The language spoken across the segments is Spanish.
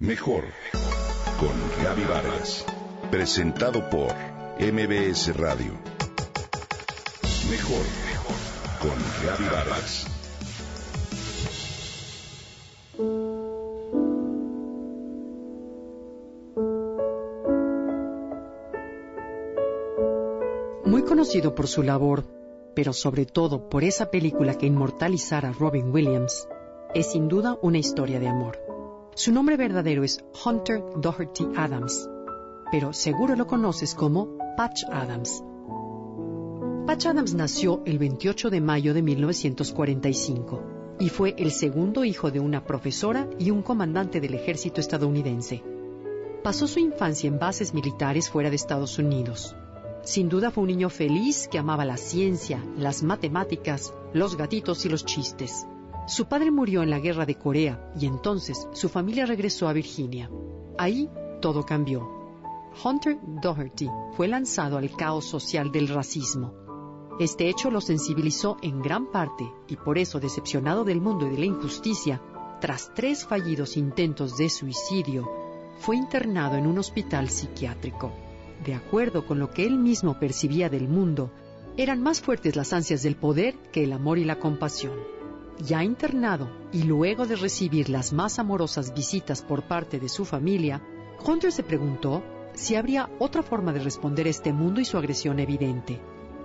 Mejor con Gaby Vargas. Presentado por MBS Radio. Mejor con Gaby Vargas. Muy conocido por su labor, pero sobre todo por esa película que inmortalizara a Robin Williams, es sin duda una historia de amor. Su nombre verdadero es Hunter Doherty Adams, pero seguro lo conoces como Patch Adams. Patch Adams nació el 28 de mayo de 1945 y fue el segundo hijo de una profesora y un comandante del ejército estadounidense. Pasó su infancia en bases militares fuera de Estados Unidos. Sin duda fue un niño feliz que amaba la ciencia, las matemáticas, los gatitos y los chistes. Su padre murió en la guerra de Corea y entonces su familia regresó a Virginia. Ahí todo cambió. Hunter Doherty fue lanzado al caos social del racismo. Este hecho lo sensibilizó en gran parte y por eso, decepcionado del mundo y de la injusticia, tras tres fallidos intentos de suicidio, fue internado en un hospital psiquiátrico. De acuerdo con lo que él mismo percibía del mundo, eran más fuertes las ansias del poder que el amor y la compasión. Ya internado y luego de recibir las más amorosas visitas por parte de su familia, Hunter se preguntó si habría otra forma de responder a este mundo y su agresión evidente.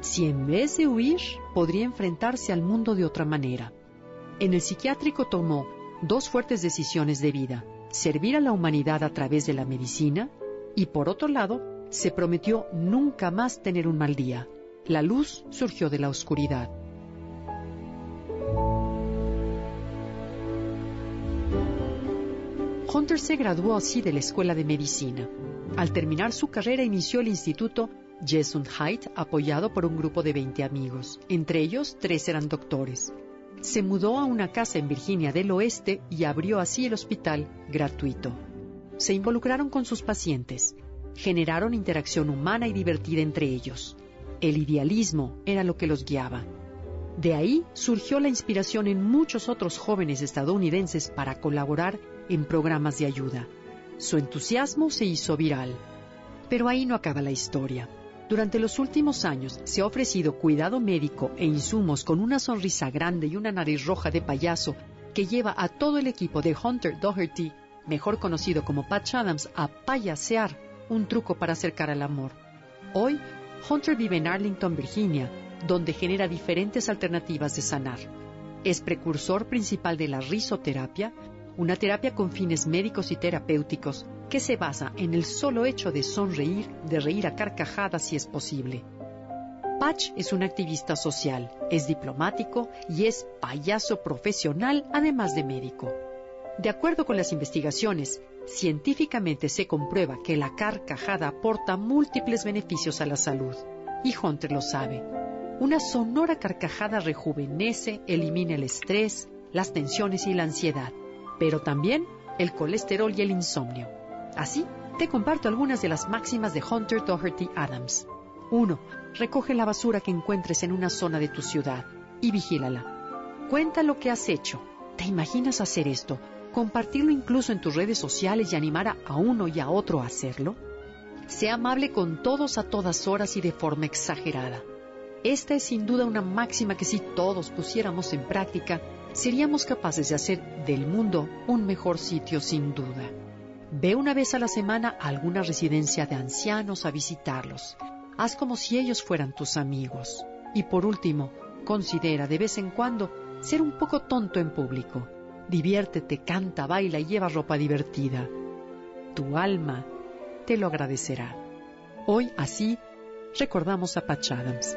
Si en vez de huir, podría enfrentarse al mundo de otra manera. En el psiquiátrico tomó dos fuertes decisiones de vida, servir a la humanidad a través de la medicina y, por otro lado, se prometió nunca más tener un mal día. La luz surgió de la oscuridad. Hunter se graduó así de la Escuela de Medicina. Al terminar su carrera inició el Instituto Height, apoyado por un grupo de 20 amigos. Entre ellos, tres eran doctores. Se mudó a una casa en Virginia del Oeste y abrió así el hospital gratuito. Se involucraron con sus pacientes. Generaron interacción humana y divertida entre ellos. El idealismo era lo que los guiaba. De ahí surgió la inspiración en muchos otros jóvenes estadounidenses para colaborar en programas de ayuda. Su entusiasmo se hizo viral. Pero ahí no acaba la historia. Durante los últimos años se ha ofrecido cuidado médico e insumos con una sonrisa grande y una nariz roja de payaso que lleva a todo el equipo de Hunter Doherty, mejor conocido como Patch Adams, a payasear, un truco para acercar al amor. Hoy, Hunter vive en Arlington, Virginia, donde genera diferentes alternativas de sanar. Es precursor principal de la risoterapia, una terapia con fines médicos y terapéuticos que se basa en el solo hecho de sonreír, de reír a carcajadas si es posible. Patch es un activista social, es diplomático y es payaso profesional además de médico. De acuerdo con las investigaciones, científicamente se comprueba que la carcajada aporta múltiples beneficios a la salud, y Hunter lo sabe. Una sonora carcajada rejuvenece, elimina el estrés, las tensiones y la ansiedad pero también el colesterol y el insomnio. Así, te comparto algunas de las máximas de Hunter Doherty Adams. 1. Recoge la basura que encuentres en una zona de tu ciudad y vigílala. Cuenta lo que has hecho. ¿Te imaginas hacer esto? ¿Compartirlo incluso en tus redes sociales y animar a uno y a otro a hacerlo? Sea amable con todos a todas horas y de forma exagerada. Esta es sin duda una máxima que si todos pusiéramos en práctica, seríamos capaces de hacer del mundo un mejor sitio sin duda. Ve una vez a la semana a alguna residencia de ancianos a visitarlos. Haz como si ellos fueran tus amigos. Y por último, considera de vez en cuando ser un poco tonto en público. Diviértete, canta, baila y lleva ropa divertida. Tu alma te lo agradecerá. Hoy así recordamos a Patch Adams.